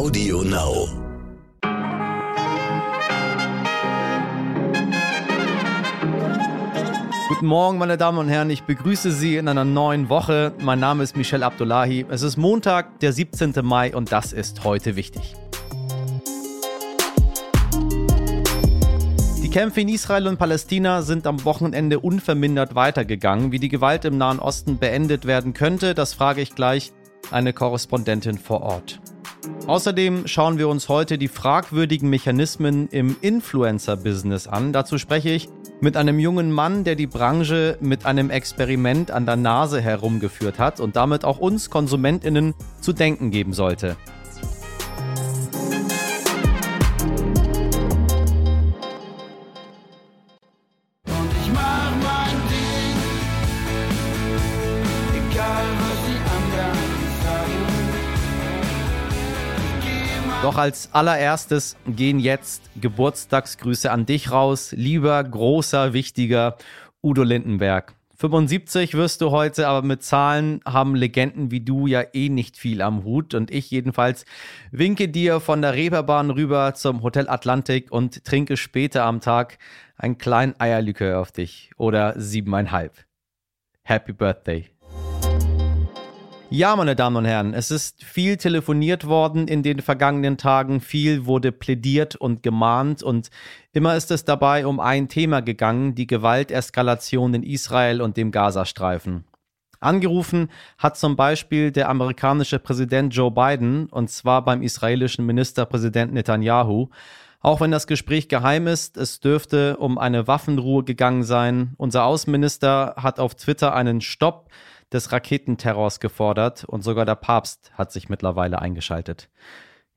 Audio Now. Guten Morgen, meine Damen und Herren. Ich begrüße Sie in einer neuen Woche. Mein Name ist Michel Abdullahi. Es ist Montag, der 17. Mai und das ist heute wichtig. Die Kämpfe in Israel und Palästina sind am Wochenende unvermindert weitergegangen. Wie die Gewalt im Nahen Osten beendet werden könnte, das frage ich gleich eine Korrespondentin vor Ort. Außerdem schauen wir uns heute die fragwürdigen Mechanismen im Influencer-Business an. Dazu spreche ich mit einem jungen Mann, der die Branche mit einem Experiment an der Nase herumgeführt hat und damit auch uns Konsumentinnen zu denken geben sollte. Als allererstes gehen jetzt Geburtstagsgrüße an dich raus, lieber, großer, wichtiger Udo Lindenberg. 75 wirst du heute, aber mit Zahlen haben Legenden wie du ja eh nicht viel am Hut. Und ich jedenfalls winke dir von der Reeperbahn rüber zum Hotel Atlantik und trinke später am Tag einen kleinen Eierlikör auf dich. Oder siebeneinhalb. Happy Birthday. Ja, meine Damen und Herren, es ist viel telefoniert worden in den vergangenen Tagen, viel wurde plädiert und gemahnt und immer ist es dabei um ein Thema gegangen, die Gewalteskalation in Israel und dem Gazastreifen. Angerufen hat zum Beispiel der amerikanische Präsident Joe Biden und zwar beim israelischen Ministerpräsident Netanyahu. Auch wenn das Gespräch geheim ist, es dürfte um eine Waffenruhe gegangen sein. Unser Außenminister hat auf Twitter einen Stopp des Raketenterrors gefordert und sogar der Papst hat sich mittlerweile eingeschaltet.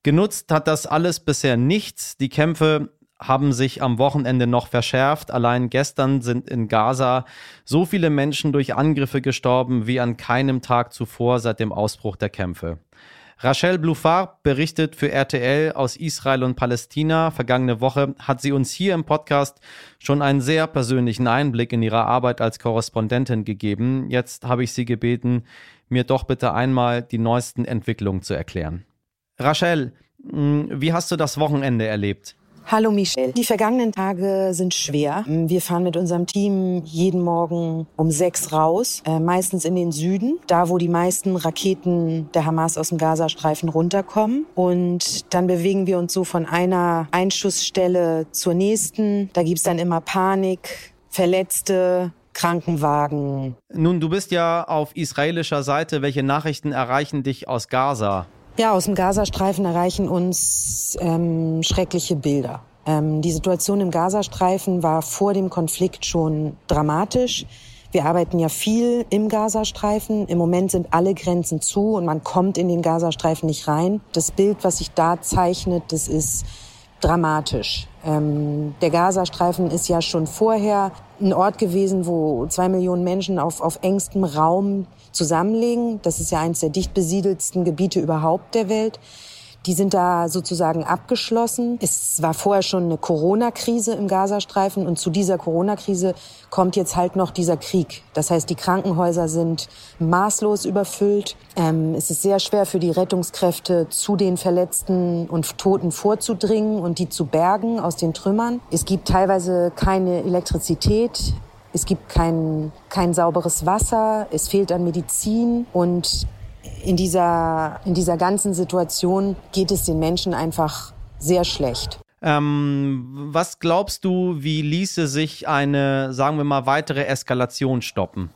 Genutzt hat das alles bisher nichts. Die Kämpfe haben sich am Wochenende noch verschärft. Allein gestern sind in Gaza so viele Menschen durch Angriffe gestorben wie an keinem Tag zuvor seit dem Ausbruch der Kämpfe. Rachel Bluffard berichtet für RTL aus Israel und Palästina. Vergangene Woche hat sie uns hier im Podcast schon einen sehr persönlichen Einblick in ihre Arbeit als Korrespondentin gegeben. Jetzt habe ich sie gebeten, mir doch bitte einmal die neuesten Entwicklungen zu erklären. Rachel, hm, wie hast du das Wochenende erlebt? Hallo Michelle. Die vergangenen Tage sind schwer. Wir fahren mit unserem Team jeden Morgen um sechs raus, äh, meistens in den Süden, da wo die meisten Raketen der Hamas aus dem Gazastreifen runterkommen. Und dann bewegen wir uns so von einer Einschussstelle zur nächsten. Da gibt's dann immer Panik, Verletzte, Krankenwagen. Nun, du bist ja auf israelischer Seite. Welche Nachrichten erreichen dich aus Gaza? Ja, aus dem Gazastreifen erreichen uns ähm, schreckliche Bilder. Ähm, die Situation im Gazastreifen war vor dem Konflikt schon dramatisch. Wir arbeiten ja viel im Gazastreifen. Im Moment sind alle Grenzen zu und man kommt in den Gazastreifen nicht rein. Das Bild, was sich da zeichnet, das ist dramatisch. Ähm, der Gazastreifen ist ja schon vorher ein Ort gewesen, wo zwei Millionen Menschen auf, auf engstem Raum zusammenlegen. Das ist ja eines der dicht besiedelsten Gebiete überhaupt der Welt. Die sind da sozusagen abgeschlossen. Es war vorher schon eine Corona-Krise im Gazastreifen und zu dieser Corona-Krise kommt jetzt halt noch dieser Krieg. Das heißt, die Krankenhäuser sind maßlos überfüllt. Ähm, es ist sehr schwer für die Rettungskräfte, zu den Verletzten und Toten vorzudringen und die zu bergen aus den Trümmern. Es gibt teilweise keine Elektrizität. Es gibt kein, kein sauberes Wasser, es fehlt an Medizin und in dieser, in dieser ganzen Situation geht es den Menschen einfach sehr schlecht. Ähm, was glaubst du, wie ließe sich eine, sagen wir mal, weitere Eskalation stoppen?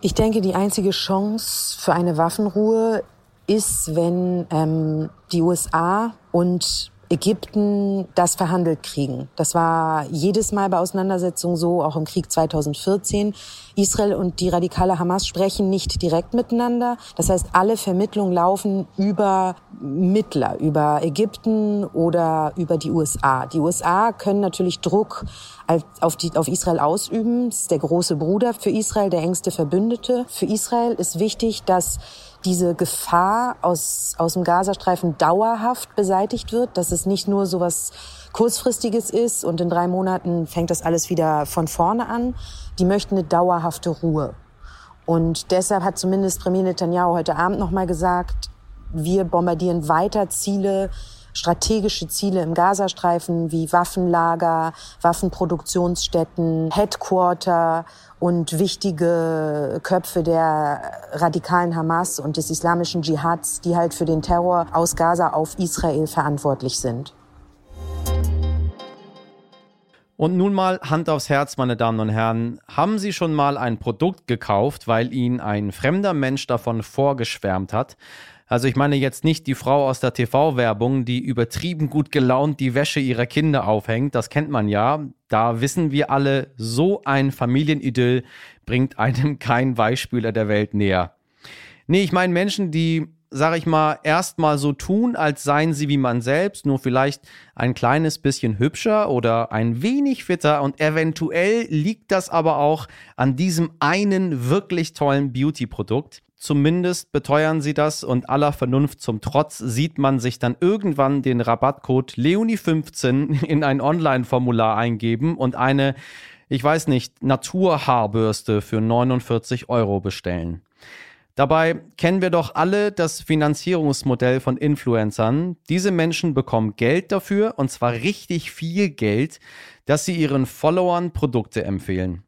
Ich denke, die einzige Chance für eine Waffenruhe ist, wenn ähm, die USA und Ägypten das verhandelt kriegen. Das war jedes Mal bei Auseinandersetzungen so, auch im Krieg 2014. Israel und die radikale Hamas sprechen nicht direkt miteinander. Das heißt, alle Vermittlungen laufen über Mittler, über Ägypten oder über die USA. Die USA können natürlich Druck auf, die, auf Israel ausüben. Das ist der große Bruder für Israel, der engste Verbündete. Für Israel ist wichtig, dass diese Gefahr aus, aus dem Gazastreifen dauerhaft beseitigt wird, dass es nicht nur so was kurzfristiges ist und in drei Monaten fängt das alles wieder von vorne an. Die möchten eine dauerhafte Ruhe. Und deshalb hat zumindest Premier Netanyahu heute Abend nochmal gesagt, Wir bombardieren weiter Ziele, strategische Ziele im Gazastreifen wie Waffenlager, Waffenproduktionsstätten, Headquarter und wichtige Köpfe der radikalen Hamas und des islamischen Dschihads, die halt für den Terror aus Gaza auf Israel verantwortlich sind. Und nun mal Hand aufs Herz, meine Damen und Herren. Haben Sie schon mal ein Produkt gekauft, weil Ihnen ein fremder Mensch davon vorgeschwärmt hat? Also ich meine jetzt nicht die Frau aus der TV-Werbung, die übertrieben gut gelaunt die Wäsche ihrer Kinder aufhängt. Das kennt man ja. Da wissen wir alle, so ein Familienidyll bringt einem kein Beispieler der Welt näher. Nee, ich meine Menschen, die sag ich mal, erstmal so tun, als seien sie wie man selbst, nur vielleicht ein kleines bisschen hübscher oder ein wenig fitter und eventuell liegt das aber auch an diesem einen wirklich tollen Beauty-Produkt. Zumindest beteuern sie das und aller Vernunft zum Trotz sieht man sich dann irgendwann den Rabattcode Leonie15 in ein Online-Formular eingeben und eine, ich weiß nicht, Naturhaarbürste für 49 Euro bestellen. Dabei kennen wir doch alle das Finanzierungsmodell von Influencern. Diese Menschen bekommen Geld dafür, und zwar richtig viel Geld, dass sie ihren Followern Produkte empfehlen.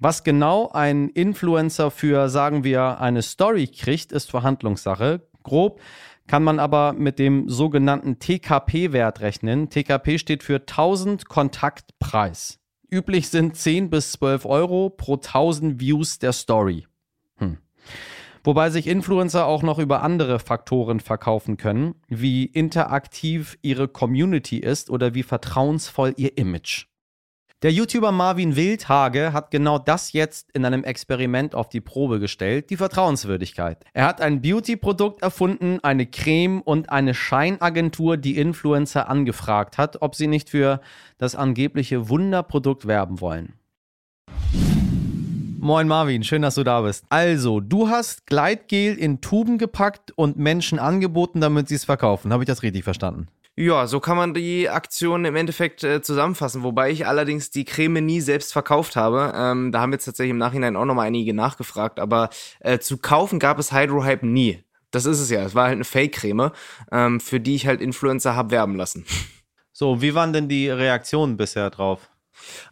Was genau ein Influencer für, sagen wir, eine Story kriegt, ist Verhandlungssache. Grob kann man aber mit dem sogenannten TKP-Wert rechnen. TKP steht für 1000 Kontaktpreis. Üblich sind 10 bis 12 Euro pro 1000 Views der Story. Hm. Wobei sich Influencer auch noch über andere Faktoren verkaufen können, wie interaktiv ihre Community ist oder wie vertrauensvoll ihr Image. Der YouTuber Marvin Wildhage hat genau das jetzt in einem Experiment auf die Probe gestellt, die Vertrauenswürdigkeit. Er hat ein Beauty-Produkt erfunden, eine Creme und eine Scheinagentur, die Influencer angefragt hat, ob sie nicht für das angebliche Wunderprodukt werben wollen. Moin Marvin, schön, dass du da bist. Also, du hast Gleitgel in Tuben gepackt und Menschen angeboten, damit sie es verkaufen. Habe ich das richtig verstanden? Ja, so kann man die Aktion im Endeffekt äh, zusammenfassen, wobei ich allerdings die Creme nie selbst verkauft habe. Ähm, da haben jetzt tatsächlich im Nachhinein auch nochmal einige nachgefragt, aber äh, zu kaufen gab es Hydrohype nie. Das ist es ja. Es war halt eine Fake-Creme, ähm, für die ich halt Influencer habe werben lassen. So, wie waren denn die Reaktionen bisher drauf?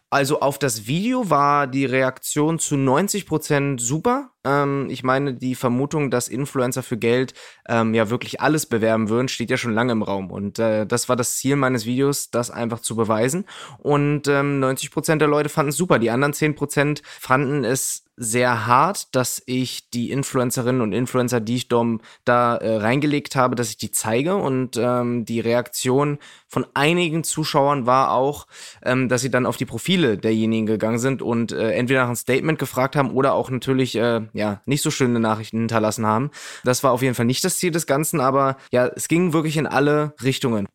Also auf das Video war die Reaktion zu 90% super. Ähm, ich meine, die Vermutung, dass Influencer für Geld ähm, ja wirklich alles bewerben würden, steht ja schon lange im Raum. Und äh, das war das Ziel meines Videos, das einfach zu beweisen. Und ähm, 90% der Leute fanden es super. Die anderen 10% fanden es sehr hart, dass ich die Influencerinnen und Influencer, die ich dom, da äh, reingelegt habe, dass ich die zeige. Und ähm, die Reaktion von einigen Zuschauern war auch, ähm, dass sie dann auf die Profile derjenigen gegangen sind und äh, entweder nach ein Statement gefragt haben oder auch natürlich äh, ja nicht so schöne Nachrichten hinterlassen haben. Das war auf jeden Fall nicht das Ziel des Ganzen, aber ja, es ging wirklich in alle Richtungen.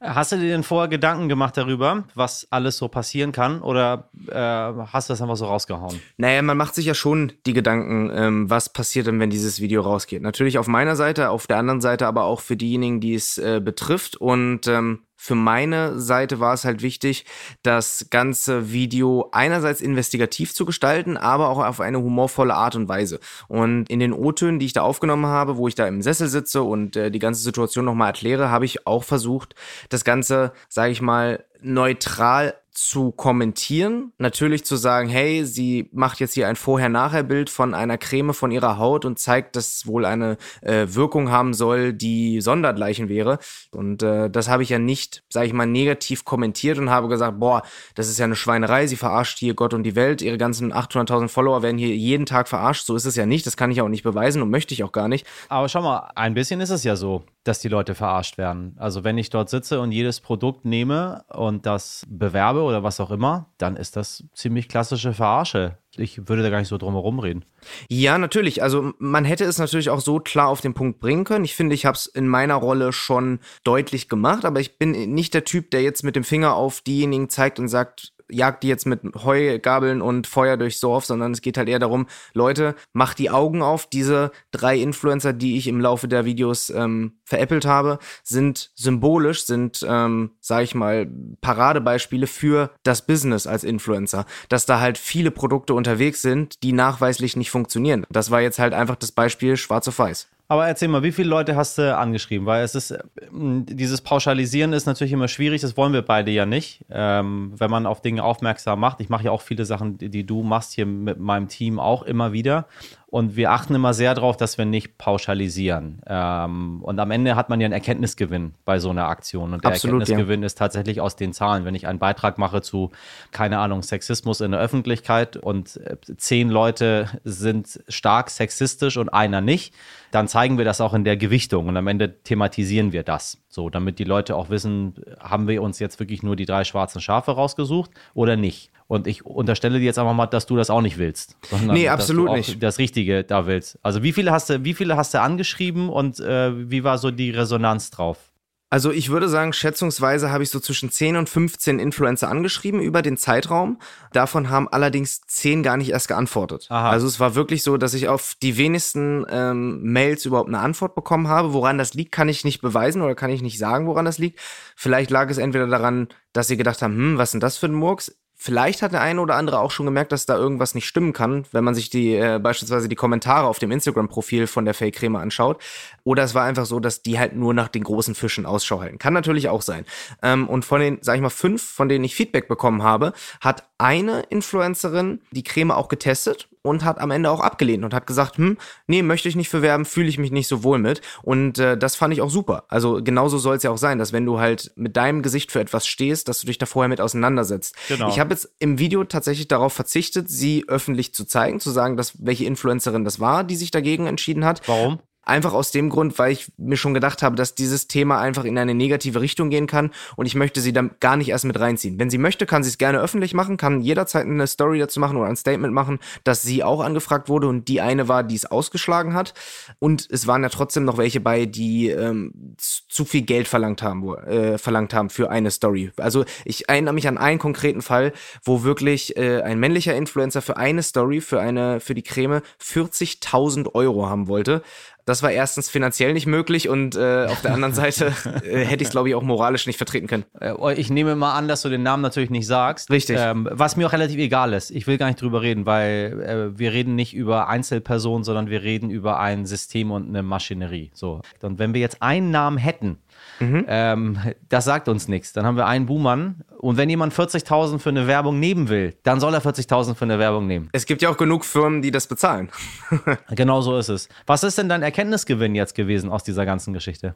Hast du dir denn vorher Gedanken gemacht darüber, was alles so passieren kann? Oder äh, hast du das einfach so rausgehauen? Naja, man macht sich ja schon die Gedanken, ähm, was passiert denn, wenn dieses Video rausgeht. Natürlich auf meiner Seite, auf der anderen Seite aber auch für diejenigen, die es äh, betrifft. Und ähm, für meine Seite war es halt wichtig, das ganze Video einerseits investigativ zu gestalten, aber auch auf eine humorvolle Art und Weise. Und in den O-Tönen, die ich da aufgenommen habe, wo ich da im Sessel sitze und äh, die ganze Situation nochmal erkläre, habe ich auch versucht, das Ganze, sage ich mal, neutral zu kommentieren, natürlich zu sagen, hey, sie macht jetzt hier ein Vorher-Nachher-Bild von einer Creme von ihrer Haut und zeigt, dass wohl eine äh, Wirkung haben soll, die sondergleichen wäre. Und äh, das habe ich ja nicht, sage ich mal, negativ kommentiert und habe gesagt, boah, das ist ja eine Schweinerei, sie verarscht hier Gott und die Welt, ihre ganzen 800.000 Follower werden hier jeden Tag verarscht, so ist es ja nicht, das kann ich auch nicht beweisen und möchte ich auch gar nicht. Aber schau mal, ein bisschen ist es ja so, dass die Leute verarscht werden. Also wenn ich dort sitze und jedes Produkt nehme und das bewerbe oder was auch immer, dann ist das ziemlich klassische Verarsche. Ich würde da gar nicht so drum herum reden. Ja, natürlich. Also man hätte es natürlich auch so klar auf den Punkt bringen können. Ich finde, ich habe es in meiner Rolle schon deutlich gemacht, aber ich bin nicht der Typ, der jetzt mit dem Finger auf diejenigen zeigt und sagt, jagt die jetzt mit Heugabeln und Feuer durchs Dorf, sondern es geht halt eher darum, Leute, macht die Augen auf. Diese drei Influencer, die ich im Laufe der Videos ähm, veräppelt habe, sind symbolisch, sind, ähm, sag ich mal, Paradebeispiele für das Business als Influencer. Dass da halt viele Produkte unterwegs sind, die nachweislich nicht funktionieren. Das war jetzt halt einfach das Beispiel schwarz auf weiß. Aber erzähl mal, wie viele Leute hast du angeschrieben? Weil es ist, äh, dieses Pauschalisieren ist natürlich immer schwierig, das wollen wir beide ja nicht. Ähm, wenn man auf Dinge aufmerksam macht. Ich mache ja auch viele Sachen, die, die du machst hier mit meinem Team auch immer wieder. Und wir achten immer sehr darauf, dass wir nicht pauschalisieren. Ähm, und am Ende hat man ja einen Erkenntnisgewinn bei so einer Aktion. Und der Absolut, Erkenntnisgewinn ja. ist tatsächlich aus den Zahlen. Wenn ich einen Beitrag mache zu, keine Ahnung, Sexismus in der Öffentlichkeit und äh, zehn Leute sind stark sexistisch und einer nicht, dann zeigen wir das auch in der Gewichtung und am Ende thematisieren wir das. So, damit die Leute auch wissen, haben wir uns jetzt wirklich nur die drei schwarzen Schafe rausgesucht oder nicht. Und ich unterstelle dir jetzt einfach mal, dass du das auch nicht willst. Sondern nee, absolut nicht. Das Richtige da willst. Also wie viele hast du, wie viele hast du angeschrieben und äh, wie war so die Resonanz drauf? Also ich würde sagen, schätzungsweise habe ich so zwischen 10 und 15 Influencer angeschrieben über den Zeitraum. Davon haben allerdings 10 gar nicht erst geantwortet. Aha. Also es war wirklich so, dass ich auf die wenigsten ähm, Mails überhaupt eine Antwort bekommen habe. Woran das liegt, kann ich nicht beweisen oder kann ich nicht sagen, woran das liegt. Vielleicht lag es entweder daran, dass sie gedacht haben, hm, was ist denn das für ein Murks? Vielleicht hat der eine oder andere auch schon gemerkt, dass da irgendwas nicht stimmen kann, wenn man sich die äh, beispielsweise die Kommentare auf dem Instagram-Profil von der Fake-Creme anschaut. Oder es war einfach so, dass die halt nur nach den großen Fischen Ausschau halten. Kann natürlich auch sein. Ähm, und von den, sag ich mal, fünf, von denen ich Feedback bekommen habe, hat eine Influencerin die Creme auch getestet und hat am Ende auch abgelehnt und hat gesagt, hm, nee, möchte ich nicht verwerben, fühle ich mich nicht so wohl mit. Und äh, das fand ich auch super. Also genauso soll es ja auch sein, dass wenn du halt mit deinem Gesicht für etwas stehst, dass du dich da vorher mit auseinandersetzt. Genau. Ich habe jetzt im Video tatsächlich darauf verzichtet, sie öffentlich zu zeigen, zu sagen, dass welche Influencerin das war, die sich dagegen entschieden hat. Warum? Einfach aus dem Grund, weil ich mir schon gedacht habe, dass dieses Thema einfach in eine negative Richtung gehen kann und ich möchte sie dann gar nicht erst mit reinziehen. Wenn sie möchte, kann sie es gerne öffentlich machen, kann jederzeit eine Story dazu machen oder ein Statement machen, dass sie auch angefragt wurde und die eine war, die es ausgeschlagen hat. Und es waren ja trotzdem noch welche bei, die ähm, zu viel Geld verlangt haben, äh, verlangt haben für eine Story. Also ich erinnere mich an einen konkreten Fall, wo wirklich äh, ein männlicher Influencer für eine Story, für eine, für die Creme 40.000 Euro haben wollte. Das war erstens finanziell nicht möglich und äh, auf der anderen Seite äh, hätte ich es, glaube ich, auch moralisch nicht vertreten können. Äh, ich nehme mal an, dass du den Namen natürlich nicht sagst. Richtig. Ähm, was mir auch relativ egal ist. Ich will gar nicht drüber reden, weil äh, wir reden nicht über Einzelpersonen, sondern wir reden über ein System und eine Maschinerie. So. Und wenn wir jetzt einen Namen hätten, Mhm. Ähm, das sagt uns nichts. Dann haben wir einen Buhmann. Und wenn jemand 40.000 für eine Werbung nehmen will, dann soll er 40.000 für eine Werbung nehmen. Es gibt ja auch genug Firmen, die das bezahlen. genau so ist es. Was ist denn dein Erkenntnisgewinn jetzt gewesen aus dieser ganzen Geschichte?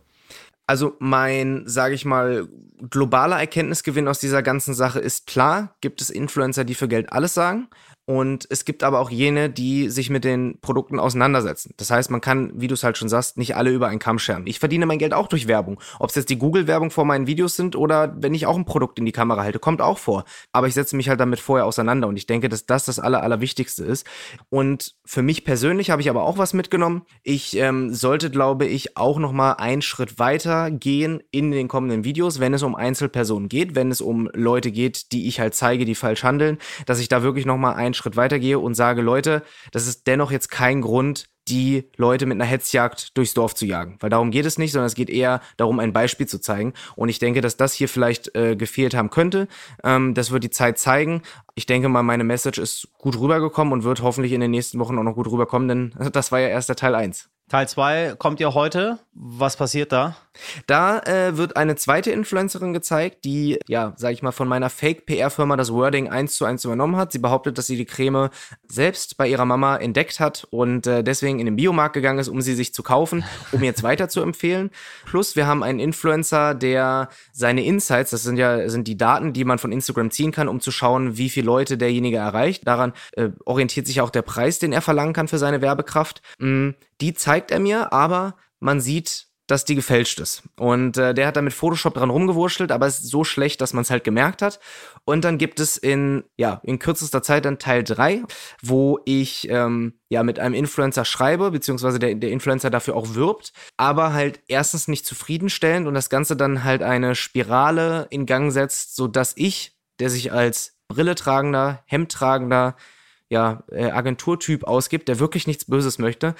Also mein, sage ich mal, globaler Erkenntnisgewinn aus dieser ganzen Sache ist klar, gibt es Influencer, die für Geld alles sagen. Und es gibt aber auch jene, die sich mit den Produkten auseinandersetzen. Das heißt, man kann, wie du es halt schon sagst, nicht alle über einen Kamm scheren. Ich verdiene mein Geld auch durch Werbung. Ob es jetzt die Google-Werbung vor meinen Videos sind oder wenn ich auch ein Produkt in die Kamera halte, kommt auch vor. Aber ich setze mich halt damit vorher auseinander und ich denke, dass das das Aller, Allerwichtigste ist. Und für mich persönlich habe ich aber auch was mitgenommen. Ich ähm, sollte, glaube ich, auch noch mal einen Schritt weiter gehen in den kommenden Videos, wenn es um Einzelpersonen geht, wenn es um Leute geht, die ich halt zeige, die falsch handeln, dass ich da wirklich noch mal einen Schritt weitergehe und sage, Leute, das ist dennoch jetzt kein Grund, die Leute mit einer Hetzjagd durchs Dorf zu jagen. Weil darum geht es nicht, sondern es geht eher darum, ein Beispiel zu zeigen. Und ich denke, dass das hier vielleicht äh, gefehlt haben könnte. Ähm, das wird die Zeit zeigen. Ich denke mal, meine Message ist gut rübergekommen und wird hoffentlich in den nächsten Wochen auch noch gut rüberkommen, denn das war ja erst der Teil 1. Teil 2 kommt ja heute. Was passiert da? Da äh, wird eine zweite Influencerin gezeigt, die, ja, sag ich mal, von meiner Fake-PR-Firma das Wording eins zu eins übernommen hat. Sie behauptet, dass sie die Creme selbst bei ihrer Mama entdeckt hat und äh, deswegen in den Biomarkt gegangen ist, um sie sich zu kaufen, um jetzt weiter zu empfehlen. Plus, wir haben einen Influencer, der seine Insights, das sind ja sind die Daten, die man von Instagram ziehen kann, um zu schauen, wie viele Leute derjenige erreicht. Daran äh, orientiert sich auch der Preis, den er verlangen kann für seine Werbekraft. Mm, die zeigt er mir, aber man sieht, dass die gefälscht ist. Und äh, der hat da mit Photoshop dran rumgewurschtelt, aber es ist so schlecht, dass man es halt gemerkt hat. Und dann gibt es in, ja, in kürzester Zeit dann Teil 3, wo ich ähm, ja mit einem Influencer schreibe, beziehungsweise der, der Influencer dafür auch wirbt, aber halt erstens nicht zufriedenstellend und das Ganze dann halt eine Spirale in Gang setzt, sodass ich, der sich als Brille tragender, Hemd tragender, ja, äh, Agenturtyp ausgibt, der wirklich nichts Böses möchte,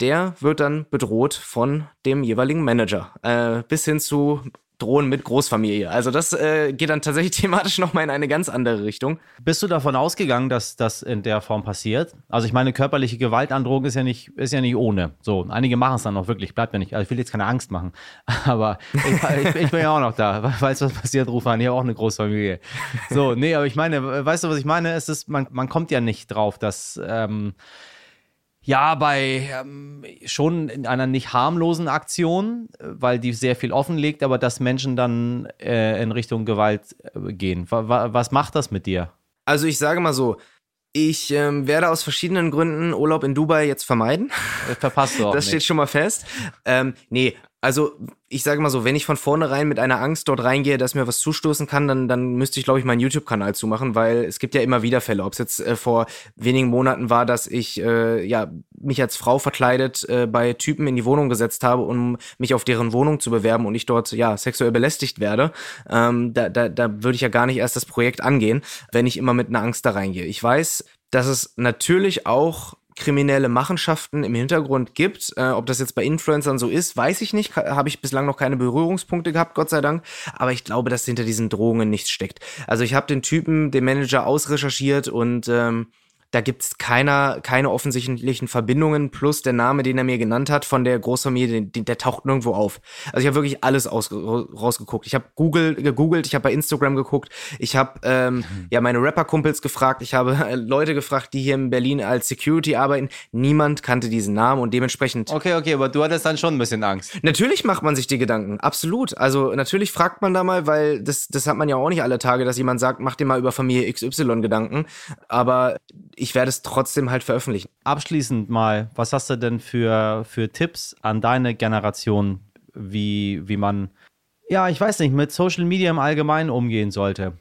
der wird dann bedroht von dem jeweiligen Manager. Äh, bis hin zu Drohnen mit Großfamilie. Also das äh, geht dann tatsächlich thematisch nochmal in eine ganz andere Richtung. Bist du davon ausgegangen, dass das in der Form passiert? Also ich meine, körperliche Gewaltandrohung ist ja nicht, ist ja nicht ohne. So, einige machen es dann auch wirklich, bleibt ja nicht. Also ich will jetzt keine Angst machen, aber ich, ich, ich bin ja auch noch da. Du, was passiert, ruf an, ich habe auch eine Großfamilie. So, nee, aber ich meine, weißt du, was ich meine? Es ist, man, man kommt ja nicht drauf, dass ähm, ja, bei ähm, schon in einer nicht harmlosen Aktion, weil die sehr viel offenlegt, aber dass Menschen dann äh, in Richtung Gewalt äh, gehen. W was macht das mit dir? Also ich sage mal so, ich ähm, werde aus verschiedenen Gründen Urlaub in Dubai jetzt vermeiden. Verpasst du auch. Das nicht. steht schon mal fest. Ähm, nee, also ich sage mal so, wenn ich von vornherein mit einer Angst dort reingehe, dass mir was zustoßen kann, dann, dann müsste ich, glaube ich, meinen YouTube-Kanal zumachen, weil es gibt ja immer wieder Fälle. Ob es jetzt äh, vor wenigen Monaten war, dass ich äh, ja mich als Frau verkleidet äh, bei Typen in die Wohnung gesetzt habe, um mich auf deren Wohnung zu bewerben und ich dort ja sexuell belästigt werde. Ähm, da da, da würde ich ja gar nicht erst das Projekt angehen, wenn ich immer mit einer Angst da reingehe. Ich weiß, dass es natürlich auch kriminelle Machenschaften im Hintergrund gibt. Äh, ob das jetzt bei Influencern so ist, weiß ich nicht. Habe ich bislang noch keine Berührungspunkte gehabt, Gott sei Dank. Aber ich glaube, dass hinter diesen Drohungen nichts steckt. Also ich habe den Typen, den Manager ausrecherchiert und ähm, da gibt es keiner, keine offensichtlichen Verbindungen, plus der Name, den er mir genannt hat von der Großfamilie, den, der taucht nirgendwo auf. Also ich habe wirklich alles aus, rausgeguckt. Ich habe Google gegoogelt, ich habe bei Instagram geguckt, ich habe ähm, mhm. ja meine Rapper-Kumpels gefragt, ich habe äh, Leute gefragt, die hier in Berlin als Security arbeiten. Niemand kannte diesen Namen und dementsprechend. Okay, okay, aber du hattest dann schon ein bisschen Angst. Natürlich macht man sich die Gedanken, absolut. Also natürlich fragt man da mal, weil das, das hat man ja auch nicht alle Tage, dass jemand sagt, mach dir mal über Familie XY Gedanken. Aber ich werde es trotzdem halt veröffentlichen. Abschließend mal, was hast du denn für, für Tipps an deine Generation, wie, wie man, ja, ich weiß nicht, mit Social Media im Allgemeinen umgehen sollte?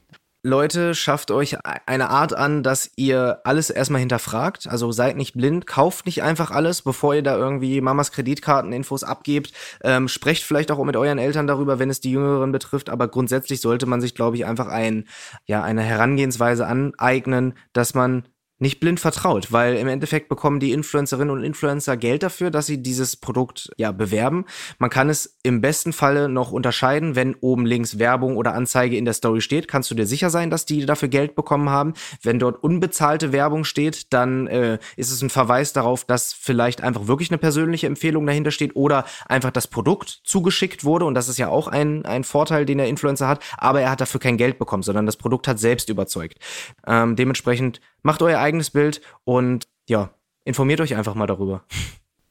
Leute, schafft euch eine Art an, dass ihr alles erstmal hinterfragt. Also seid nicht blind, kauft nicht einfach alles, bevor ihr da irgendwie Mamas Kreditkarteninfos abgebt. Ähm, sprecht vielleicht auch mit euren Eltern darüber, wenn es die Jüngeren betrifft. Aber grundsätzlich sollte man sich, glaube ich, einfach ein, ja, eine Herangehensweise aneignen, dass man nicht blind vertraut, weil im Endeffekt bekommen die Influencerinnen und Influencer Geld dafür, dass sie dieses Produkt ja bewerben. Man kann es im besten Falle noch unterscheiden, wenn oben links Werbung oder Anzeige in der Story steht, kannst du dir sicher sein, dass die dafür Geld bekommen haben. Wenn dort unbezahlte Werbung steht, dann äh, ist es ein Verweis darauf, dass vielleicht einfach wirklich eine persönliche Empfehlung dahinter steht oder einfach das Produkt zugeschickt wurde und das ist ja auch ein, ein Vorteil, den der Influencer hat, aber er hat dafür kein Geld bekommen, sondern das Produkt hat selbst überzeugt. Ähm, dementsprechend macht euer eigenes Bild und ja, informiert euch einfach mal darüber.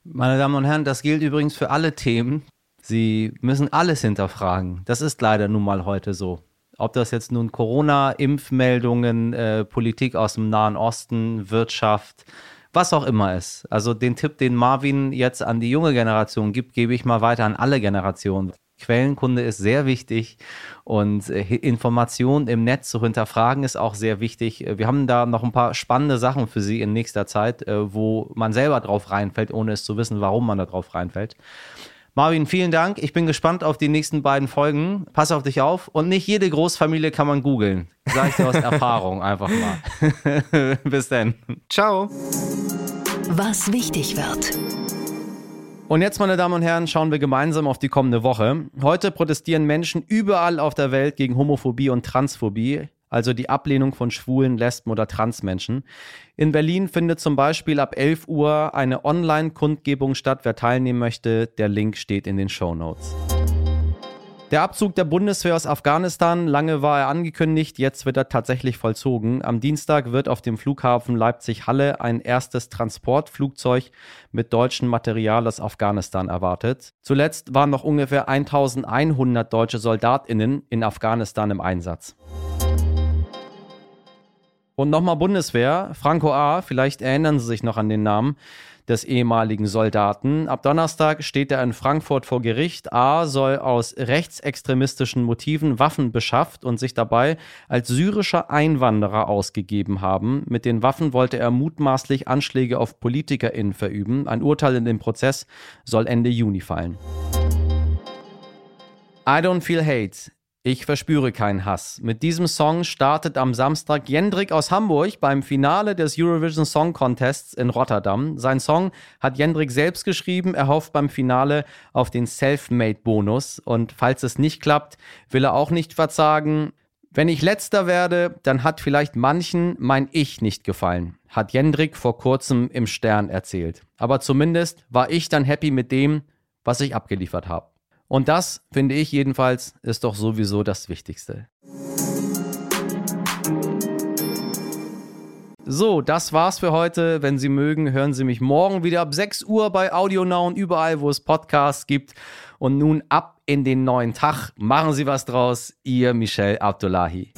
Meine Damen und Herren, das gilt übrigens für alle Themen. Sie müssen alles hinterfragen. Das ist leider nun mal heute so. Ob das jetzt nun Corona, Impfmeldungen, äh, Politik aus dem Nahen Osten, Wirtschaft, was auch immer ist. Also den Tipp, den Marvin jetzt an die junge Generation gibt, gebe ich mal weiter an alle Generationen. Quellenkunde ist sehr wichtig und äh, Informationen im Netz zu hinterfragen ist auch sehr wichtig. Äh, wir haben da noch ein paar spannende Sachen für Sie in nächster Zeit, äh, wo man selber drauf reinfällt, ohne es zu wissen, warum man da drauf reinfällt. Marvin, vielen Dank. Ich bin gespannt auf die nächsten beiden Folgen. Pass auf dich auf. Und nicht jede Großfamilie kann man googeln. Sag ich dir aus Erfahrung einfach mal. Bis dann. Ciao. Was wichtig wird. Und jetzt, meine Damen und Herren, schauen wir gemeinsam auf die kommende Woche. Heute protestieren Menschen überall auf der Welt gegen Homophobie und Transphobie, also die Ablehnung von schwulen, Lesben oder Transmenschen. In Berlin findet zum Beispiel ab 11 Uhr eine Online-Kundgebung statt. Wer teilnehmen möchte, der Link steht in den Show Notes. Der Abzug der Bundeswehr aus Afghanistan, lange war er angekündigt, jetzt wird er tatsächlich vollzogen. Am Dienstag wird auf dem Flughafen Leipzig-Halle ein erstes Transportflugzeug mit deutschem Material aus Afghanistan erwartet. Zuletzt waren noch ungefähr 1100 deutsche Soldatinnen in Afghanistan im Einsatz. Und nochmal Bundeswehr, Franco A., vielleicht erinnern Sie sich noch an den Namen des ehemaligen Soldaten. Ab Donnerstag steht er in Frankfurt vor Gericht. A soll aus rechtsextremistischen Motiven Waffen beschafft und sich dabei als syrischer Einwanderer ausgegeben haben. Mit den Waffen wollte er mutmaßlich Anschläge auf PolitikerInnen verüben. Ein Urteil in dem Prozess soll Ende Juni fallen. I don't feel hate. Ich verspüre keinen Hass. Mit diesem Song startet am Samstag Jendrik aus Hamburg beim Finale des Eurovision Song Contests in Rotterdam. Sein Song hat Jendrik selbst geschrieben. Er hofft beim Finale auf den Selfmade-Bonus. Und falls es nicht klappt, will er auch nicht verzagen. Wenn ich letzter werde, dann hat vielleicht manchen mein Ich nicht gefallen, hat Jendrik vor kurzem im Stern erzählt. Aber zumindest war ich dann happy mit dem, was ich abgeliefert habe. Und das, finde ich jedenfalls, ist doch sowieso das Wichtigste. So, das war's für heute. Wenn Sie mögen, hören Sie mich morgen wieder ab 6 Uhr bei Audio Now und überall, wo es Podcasts gibt. Und nun ab in den neuen Tag. Machen Sie was draus. Ihr Michel Abdullahi.